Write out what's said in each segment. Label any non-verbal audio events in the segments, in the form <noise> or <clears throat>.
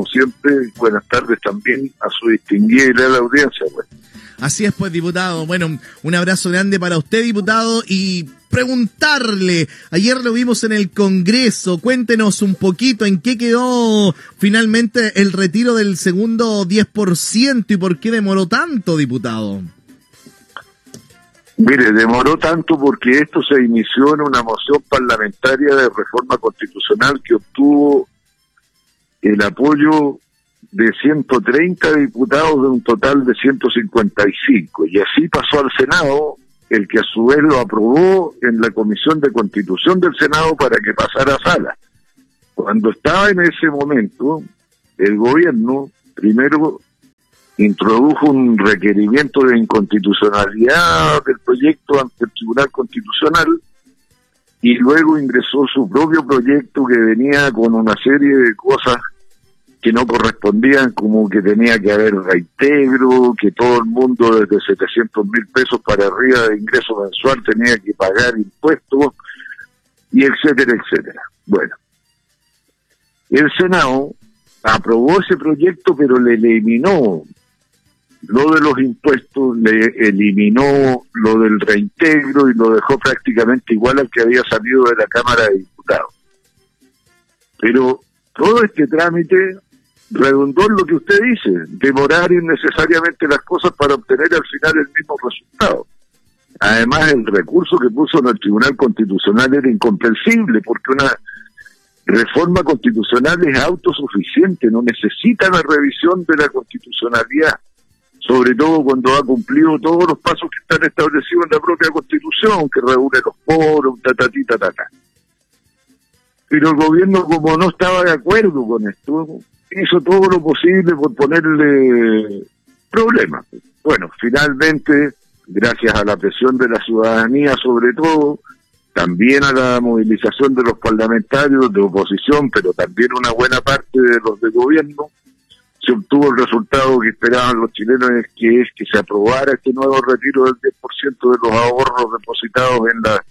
como siempre, buenas tardes también a su distinguida y leal audiencia. Pues. Así es, pues, diputado. Bueno, un abrazo grande para usted, diputado, y preguntarle, ayer lo vimos en el Congreso, cuéntenos un poquito en qué quedó finalmente el retiro del segundo 10% y por qué demoró tanto, diputado. Mire, demoró tanto porque esto se inició en una moción parlamentaria de reforma constitucional que obtuvo el apoyo de 130 diputados de un total de 155. Y así pasó al Senado, el que a su vez lo aprobó en la Comisión de Constitución del Senado para que pasara a sala. Cuando estaba en ese momento, el gobierno primero introdujo un requerimiento de inconstitucionalidad del proyecto ante el Tribunal Constitucional y luego ingresó su propio proyecto que venía con una serie de cosas que no correspondían, como que tenía que haber reintegro, que todo el mundo desde 700 mil pesos para arriba de ingreso mensual tenía que pagar impuestos, y etcétera, etcétera. Bueno, el Senado aprobó ese proyecto, pero le eliminó lo de los impuestos, le eliminó lo del reintegro y lo dejó prácticamente igual al que había salido de la Cámara de Diputados. Pero todo este trámite redundó en lo que usted dice, demorar innecesariamente las cosas para obtener al final el mismo resultado. Además, el recurso que puso en el Tribunal Constitucional era incomprensible, porque una reforma constitucional es autosuficiente, no necesita la revisión de la constitucionalidad, sobre todo cuando ha cumplido todos los pasos que están establecidos en la propia Constitución, que reúne los foros, ta, ta, ta, ta, ta. Pero el gobierno, como no estaba de acuerdo con esto, hizo todo lo posible por ponerle problemas. Bueno, finalmente, gracias a la presión de la ciudadanía sobre todo, también a la movilización de los parlamentarios de oposición, pero también una buena parte de los de gobierno, se obtuvo el resultado que esperaban los chilenos, que es que se aprobara este nuevo retiro del 10% de los ahorros depositados en la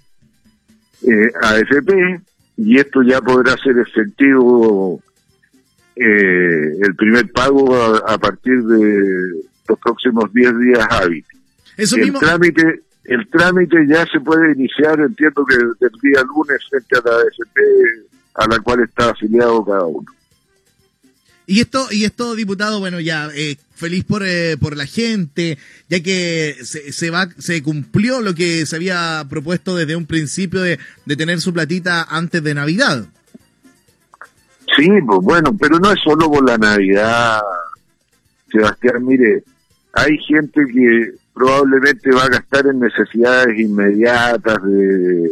eh, AFP, y esto ya podrá ser efectivo eh, el primer pago a, partir de los próximos 10 días hábiles. el trámite el trámite ya se puede iniciar, entiendo que del día lunes frente a la AFP a la cual está afiliado cada uno. Y esto, y esto, diputado, bueno, ya eh, feliz por, eh, por la gente, ya que se, se, va, se cumplió lo que se había propuesto desde un principio de, de tener su platita antes de Navidad. Sí, pues bueno, pero no es solo por la Navidad, Sebastián. Mire, hay gente que probablemente va a gastar en necesidades inmediatas de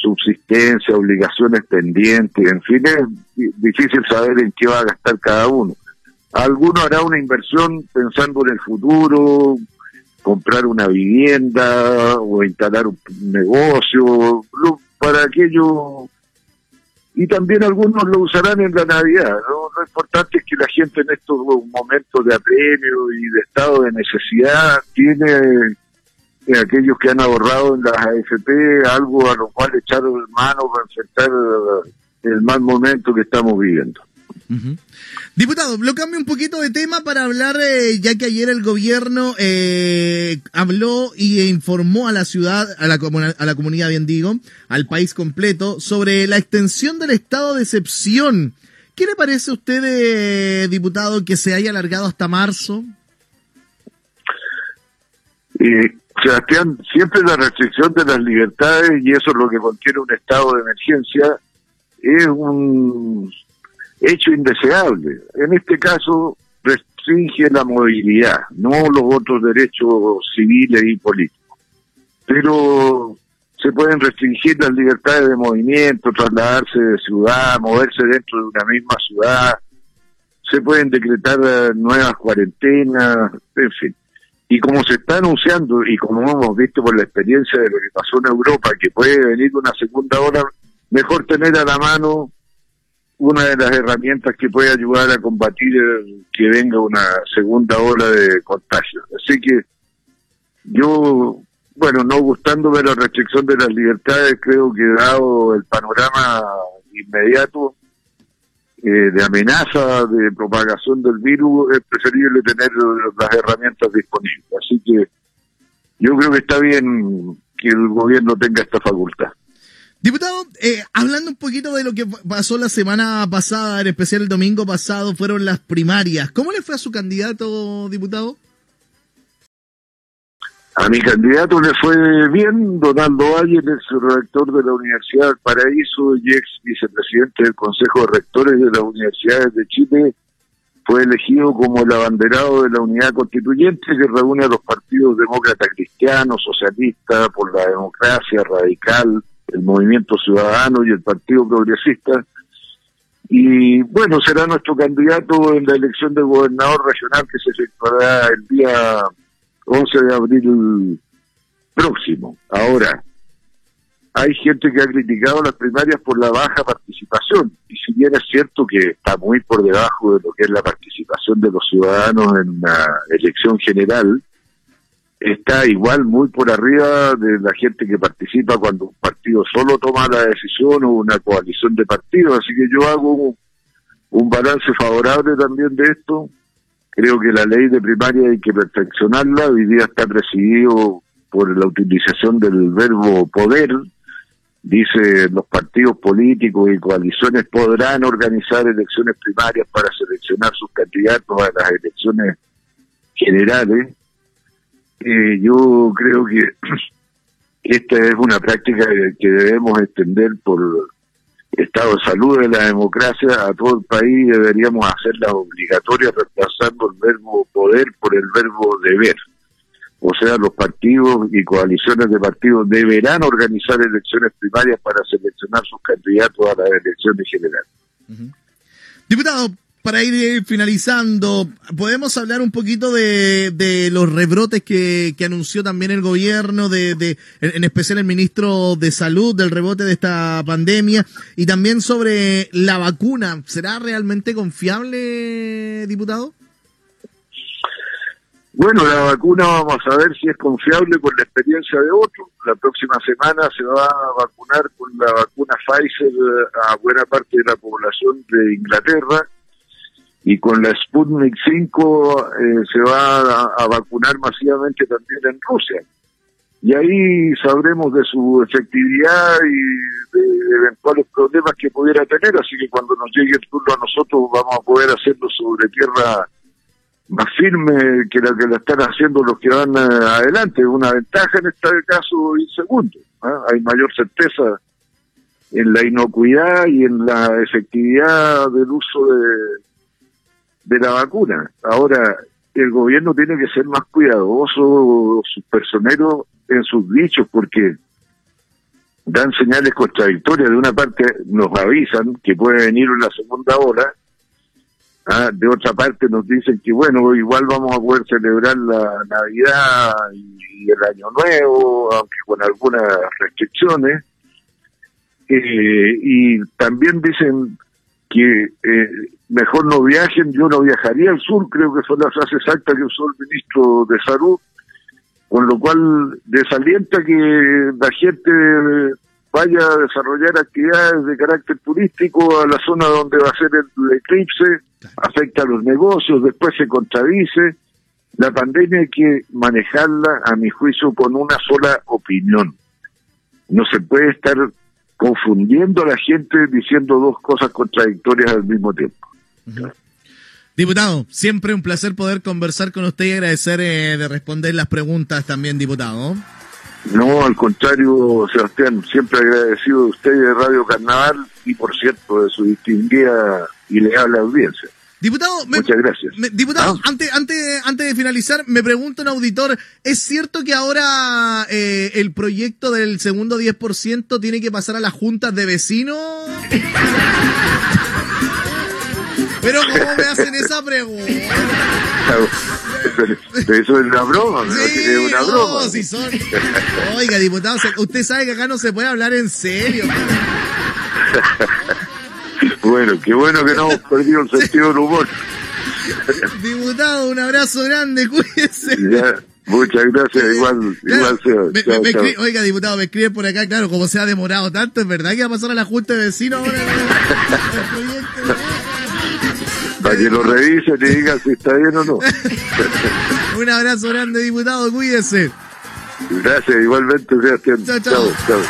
subsistencia, obligaciones pendientes, en fin, es difícil saber en qué va a gastar cada uno. Alguno hará una inversión pensando en el futuro, comprar una vivienda o instalar un negocio, para aquello y también algunos lo usarán en la Navidad. Lo importante es que la gente en estos momentos de apremio y de estado de necesidad tiene eh, aquellos que han ahorrado en las AFP algo a lo cual echar mano para enfrentar el mal momento que estamos viviendo. Diputado, lo cambio un poquito de tema para hablar, eh, ya que ayer el gobierno eh, habló y informó a la ciudad, a la, a la comunidad, bien digo, al país completo, sobre la extensión del estado de excepción. ¿Qué le parece a usted, eh, diputado, que se haya alargado hasta marzo? Sebastián, siempre la restricción de las libertades, y eso es lo que contiene un estado de emergencia, es un hecho indeseable. En este caso, restringe la movilidad, no los otros derechos civiles y políticos. Pero se pueden restringir las libertades de movimiento, trasladarse de ciudad, moverse dentro de una misma ciudad, se pueden decretar nuevas cuarentenas, en fin. Y como se está anunciando, y como hemos visto por la experiencia de lo que pasó en Europa, que puede venir una segunda ola, mejor tener a la mano una de las herramientas que puede ayudar a combatir que venga una segunda ola de contagio. Así que yo, bueno, no gustándome la restricción de las libertades, creo que dado el panorama inmediato, eh, de amenaza de propagación del virus, es preferible tener las herramientas disponibles. Así que yo creo que está bien que el gobierno tenga esta facultad. Diputado, eh, hablando un poquito de lo que pasó la semana pasada, en especial el domingo pasado, fueron las primarias. ¿Cómo le fue a su candidato, diputado? A mi candidato le fue bien, Donaldo Valle, el rector de la Universidad del Paraíso y ex vicepresidente del Consejo de Rectores de las Universidades de Chile, fue elegido como el abanderado de la unidad constituyente que reúne a los partidos demócratas cristianos, socialistas, por la democracia, radical, el Movimiento Ciudadano y el Partido Progresista. Y bueno, será nuestro candidato en la elección de gobernador regional que se efectuará el día 11 de abril próximo. Ahora, hay gente que ha criticado las primarias por la baja participación, y si bien es cierto que está muy por debajo de lo que es la participación de los ciudadanos en la elección general, está igual muy por arriba de la gente que participa cuando un partido solo toma la decisión o una coalición de partidos. Así que yo hago un, balance favorable también de esto. Creo que la ley de primaria hay que perfeccionarla. Hoy día está presidido por la utilización del verbo poder. Dice los partidos políticos y coaliciones podrán organizar elecciones primarias para seleccionar sus candidatos a las elecciones generales eh, yo creo que <clears throat> esta es una práctica que debemos extender por estado de salud de la democracia a todo el país deberíamos hacerla obligatoria reemplazando el verbo poder por el verbo deber. O sea, los partidos y coaliciones de partidos deberán organizar elecciones primarias para seleccionar sus candidatos a las elecciones generales. Diputado, para ir finalizando, ¿podemos hablar un poquito de, de los rebrotes que, que, anunció también el gobierno, de, de, en especial el ministro de Salud, del rebote de esta pandemia, y también sobre la vacuna? ¿Será realmente confiable, diputado? Bueno, la vacuna vamos a ver si es confiable con la experiencia de otros. La próxima semana se va a vacunar con la vacuna Pfizer a buena parte de la población de Inglaterra y con la Sputnik 5 eh, se va a, vacunar masivamente también en Rusia. Y ahí sabremos de su efectividad y de eventuales problemas que pudiera tener, así que cuando nos llegue el turno a nosotros vamos a poder hacerlo sobre tierra más firme que la que la están haciendo los que van eh, adelante. Una ventaja en este caso y segundo. ¿ah? Hay mayor certeza en la inocuidad y en la efectividad del uso de, de la vacuna. Ahora, el gobierno tiene que ser más cuidadoso, sus personeros en sus dichos, porque dan señales contradictorias. De una parte nos avisan que puede venir una segunda ola, ¿ah? de otra parte nos dicen que bueno, igual vamos a poder celebrar la Navidad y, el Año Nuevo, aunque con algunas restricciones. Eh, y también dicen que eh, mejor no viajen, yo no viajaría al sur, creo que fue la frase exacta que usó el ministro de Salud, con lo cual desalienta que la gente vaya a desarrollar actividades de carácter turístico a la zona donde va a ser el eclipse, afecta a los negocios, después se contradice. La pandemia hay que manejarla, a mi juicio, con una sola opinión. No se puede estar confundiendo a la gente diciendo dos cosas contradictorias al mismo tiempo. Diputado, siempre un placer poder conversar con usted y agradecer eh, de responder las preguntas también, diputado. No, al contrario, Sebastián, siempre agradecido de usted y de Radio Carnaval y, por cierto, de su distinguida y leal audiencia. Diputado, muchas gracias. diputado, ah. antes, antes, antes de finalizar, me pregunta un auditor, ¿es cierto que ahora eh, el proyecto del segundo 10% tiene que pasar a las juntas de vecinos? <laughs> Pero ¿cómo me hacen esa pregunta? Eso es una broma, sí, es una broma. si son... Oiga, diputado, usted sabe que acá no se puede hablar en serio. <laughs> Bueno, qué bueno que no hemos perdido el sentido del humor. <laughs> Diputado, un abrazo grande, cuídese. muchas gracias, igual, igual sea. oiga, diputado, me escribe por acá, claro, como se ha demorado tanto, es verdad que va a pasar a la Junta de Vecinos ahora. <laughs> Para que lo revisen y digan si está bien o no. <laughs> Un abrazo grande, diputado, cuídese. Gracias, igualmente, Sebastián. Chao, chao. chao.